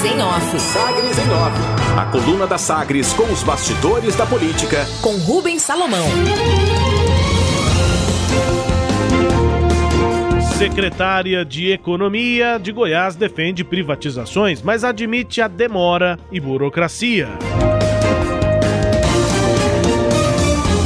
Sagres em Off. Sagres em Off. A coluna da Sagres com os bastidores da política. Com Rubens Salomão. Secretária de Economia de Goiás defende privatizações, mas admite a demora e burocracia.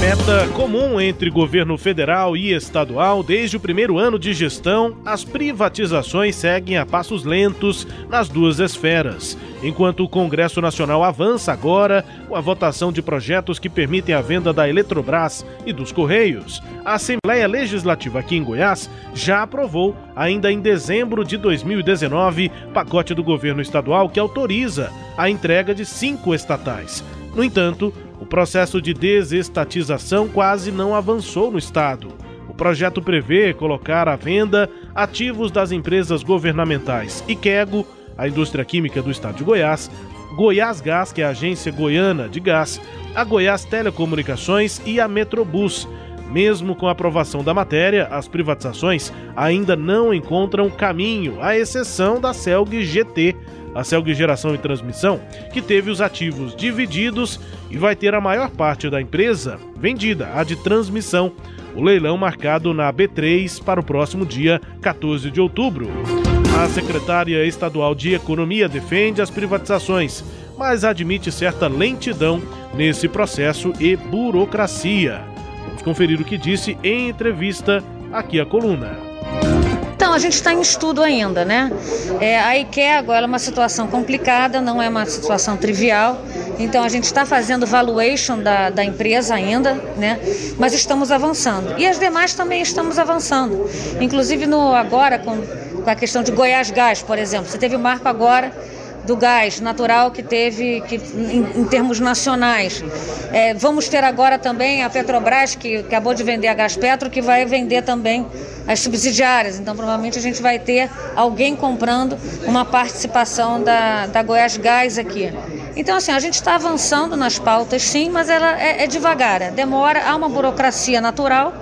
Meta comum entre governo federal e estadual desde o primeiro ano de gestão, as privatizações seguem a passos lentos nas duas esferas. Enquanto o Congresso Nacional avança agora com a votação de projetos que permitem a venda da Eletrobras e dos Correios, a Assembleia Legislativa aqui em Goiás já aprovou, ainda em dezembro de 2019, pacote do governo estadual que autoriza a entrega de cinco estatais. No entanto, o processo de desestatização quase não avançou no estado. O projeto prevê colocar à venda ativos das empresas governamentais Iquego, a indústria química do estado de Goiás, Goiás Gás, que é a agência goiana de gás, a Goiás Telecomunicações e a Metrobus. Mesmo com a aprovação da matéria, as privatizações ainda não encontram caminho, à exceção da Celg GT, a Celg Geração e Transmissão, que teve os ativos divididos e vai ter a maior parte da empresa vendida, a de transmissão. O leilão marcado na B3 para o próximo dia 14 de outubro. A secretária estadual de Economia defende as privatizações, mas admite certa lentidão nesse processo e burocracia. Conferir o que disse em entrevista aqui a coluna. Então, a gente está em estudo ainda, né? É, a IKEA agora é uma situação complicada, não é uma situação trivial. Então, a gente está fazendo valuation da, da empresa ainda, né? Mas estamos avançando. E as demais também estamos avançando. Inclusive, no, agora, com, com a questão de Goiás Gás, por exemplo. Você teve o marco agora do gás natural que teve que, em, em termos nacionais. É, vamos ter agora também a Petrobras, que acabou de vender a Gás Petro, que vai vender também as subsidiárias. Então, provavelmente, a gente vai ter alguém comprando uma participação da, da Goiás Gás aqui. Então, assim, a gente está avançando nas pautas, sim, mas ela é, é, devagar, demora, há uma burocracia natural.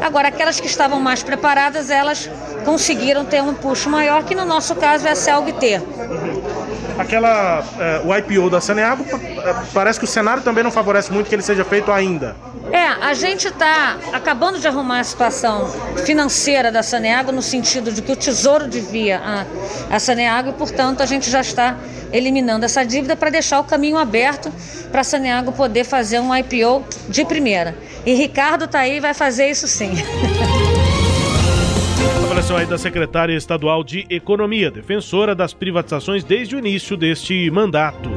Agora, aquelas que estavam mais preparadas, elas conseguiram ter um puxo maior, que no nosso caso é a CELG-T aquela é, o IPO da Saneago é, parece que o cenário também não favorece muito que ele seja feito ainda. É, a gente está acabando de arrumar a situação financeira da Saneago no sentido de que o Tesouro devia a, a Saneago e, portanto, a gente já está eliminando essa dívida para deixar o caminho aberto para a Saneago poder fazer um IPO de primeira. E Ricardo está aí e vai fazer isso sim. avaliação aí da secretária estadual de Economia, defensora das privatizações desde o início deste mandato.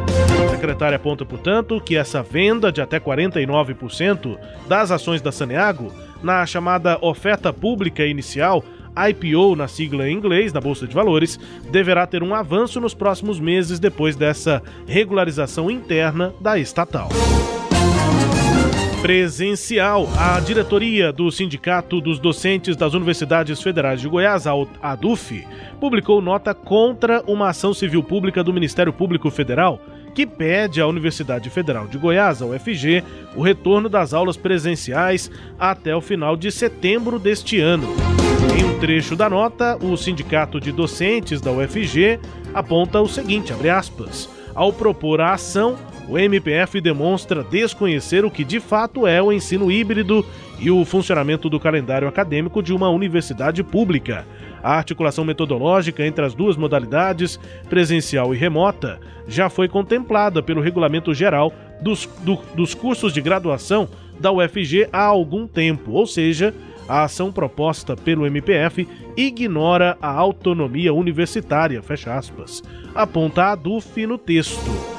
A secretária aponta, portanto, que essa venda de até 49% das ações da Saneago, na chamada oferta pública inicial, IPO na sigla em inglês, na Bolsa de Valores, deverá ter um avanço nos próximos meses depois dessa regularização interna da estatal presencial. A diretoria do Sindicato dos Docentes das Universidades Federais de Goiás, a ADUF, publicou nota contra uma ação civil pública do Ministério Público Federal que pede à Universidade Federal de Goiás, a UFG, o retorno das aulas presenciais até o final de setembro deste ano. Em um trecho da nota, o Sindicato de Docentes da UFG aponta o seguinte, aspas, ao propor a ação, o MPF demonstra desconhecer o que de fato é o ensino híbrido e o funcionamento do calendário acadêmico de uma universidade pública. A articulação metodológica entre as duas modalidades, presencial e remota, já foi contemplada pelo Regulamento Geral dos, do, dos Cursos de Graduação da UFG há algum tempo, ou seja, a ação proposta pelo MPF ignora a autonomia universitária, fecha aspas, aponta a DUF no texto.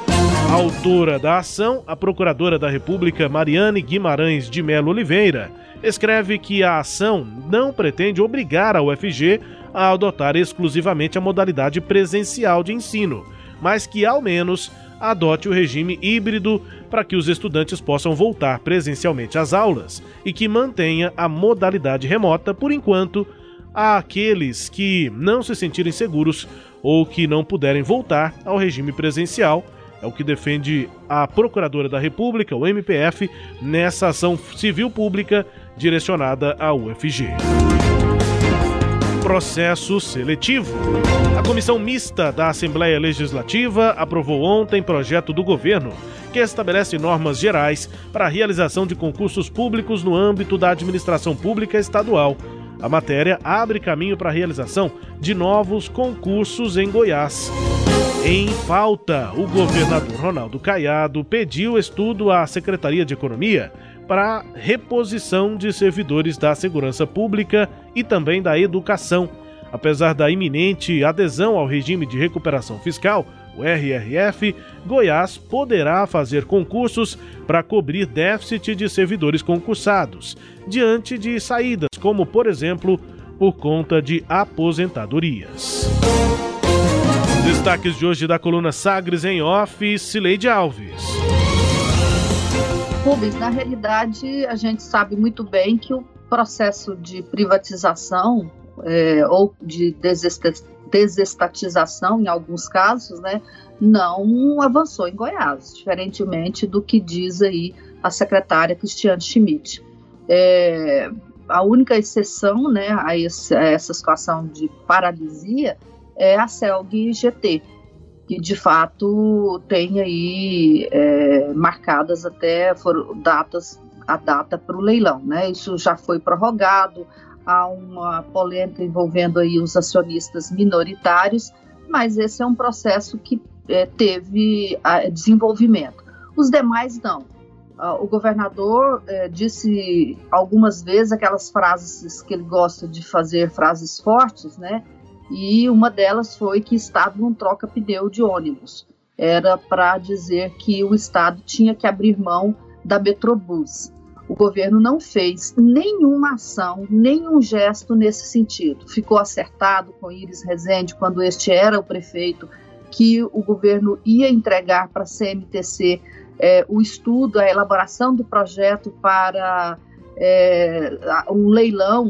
Autora da ação, a procuradora da República Mariane Guimarães de Melo Oliveira, escreve que a ação não pretende obrigar a UFG a adotar exclusivamente a modalidade presencial de ensino, mas que ao menos adote o regime híbrido para que os estudantes possam voltar presencialmente às aulas e que mantenha a modalidade remota por enquanto àqueles que não se sentirem seguros ou que não puderem voltar ao regime presencial é o que defende a Procuradora da República, o MPF, nessa ação civil pública direcionada à UFG. processo seletivo. A comissão mista da Assembleia Legislativa aprovou ontem projeto do governo que estabelece normas gerais para a realização de concursos públicos no âmbito da administração pública estadual. A matéria abre caminho para a realização de novos concursos em Goiás. Em falta, o governador Ronaldo Caiado pediu estudo à Secretaria de Economia para reposição de servidores da segurança pública e também da educação. Apesar da iminente adesão ao regime de recuperação fiscal, o RRF, Goiás poderá fazer concursos para cobrir déficit de servidores concursados, diante de saídas, como, por exemplo, por conta de aposentadorias. Destaques de hoje da coluna Sagres em Off, Cileide Alves. Rubens, na realidade, a gente sabe muito bem que o processo de privatização é, ou de desestatização, em alguns casos, né, não avançou em Goiás, diferentemente do que diz aí a secretária Cristiane Schmidt. É, a única exceção né, a, esse, a essa situação de paralisia é a CELG GT, que de fato tem aí é, marcadas até foram datas a data para o leilão, né? Isso já foi prorrogado, há uma polêmica envolvendo aí os acionistas minoritários, mas esse é um processo que é, teve a, desenvolvimento. Os demais não. Uh, o governador é, disse algumas vezes aquelas frases que ele gosta de fazer, frases fortes, né? E uma delas foi que Estado não troca pneu de ônibus. Era para dizer que o Estado tinha que abrir mão da Metrobus. O governo não fez nenhuma ação, nenhum gesto nesse sentido. Ficou acertado com Iris Rezende, quando este era o prefeito, que o governo ia entregar para a CMTC é, o estudo, a elaboração do projeto para é, um leilão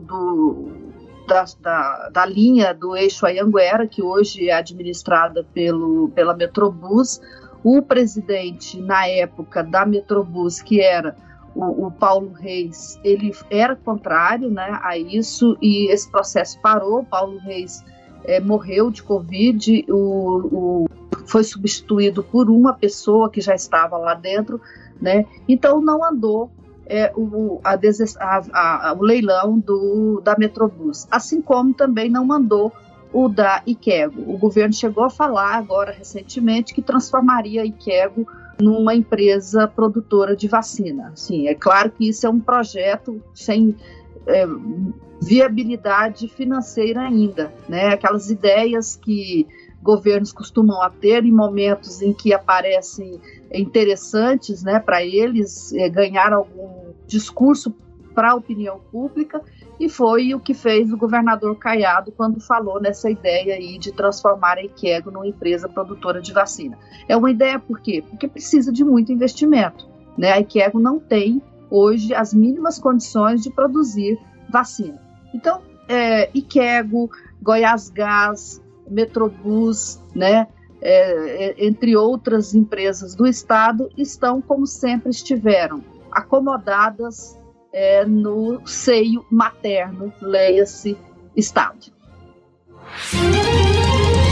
do, da, da, da, linha do eixo Ayanguera, que hoje é administrada pelo, pela Metrobus. O presidente, na época da Metrobus, que era o, o, Paulo Reis, ele era contrário né, a isso e esse processo parou. Paulo Reis é, morreu de Covid, o, o, foi substituído por uma pessoa que já estava lá dentro, né? Então não andou é, o, a, a, a, o leilão do, da Metrobus, assim como também não mandou o da Ikego. O governo chegou a falar agora recentemente que transformaria a Ikego numa empresa produtora de vacina. Sim, é claro que isso é um projeto sem é, viabilidade financeira ainda, né? Aquelas ideias que governos costumam a ter em momentos em que aparecem interessantes, né, para eles é, ganhar algum discurso para a opinião pública e foi o que fez o governador Caiado quando falou nessa ideia aí de transformar a Ikego numa empresa produtora de vacina. É uma ideia por quê? Porque precisa de muito investimento. Né? A Ikego não tem hoje as mínimas condições de produzir vacina. Então, é, Ikego, Goiás Gás, Metrobus, né, é, é, entre outras empresas do Estado, estão como sempre estiveram, acomodadas é, no seio materno, leia-se Estado.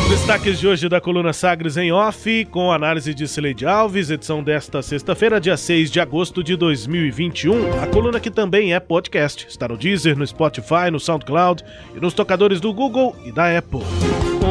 Destaques de hoje da coluna Sagres em Off, com análise de Cileide Alves, edição desta sexta-feira, dia 6 de agosto de 2021. A coluna que também é podcast. Está no Deezer, no Spotify, no SoundCloud e nos tocadores do Google e da Apple.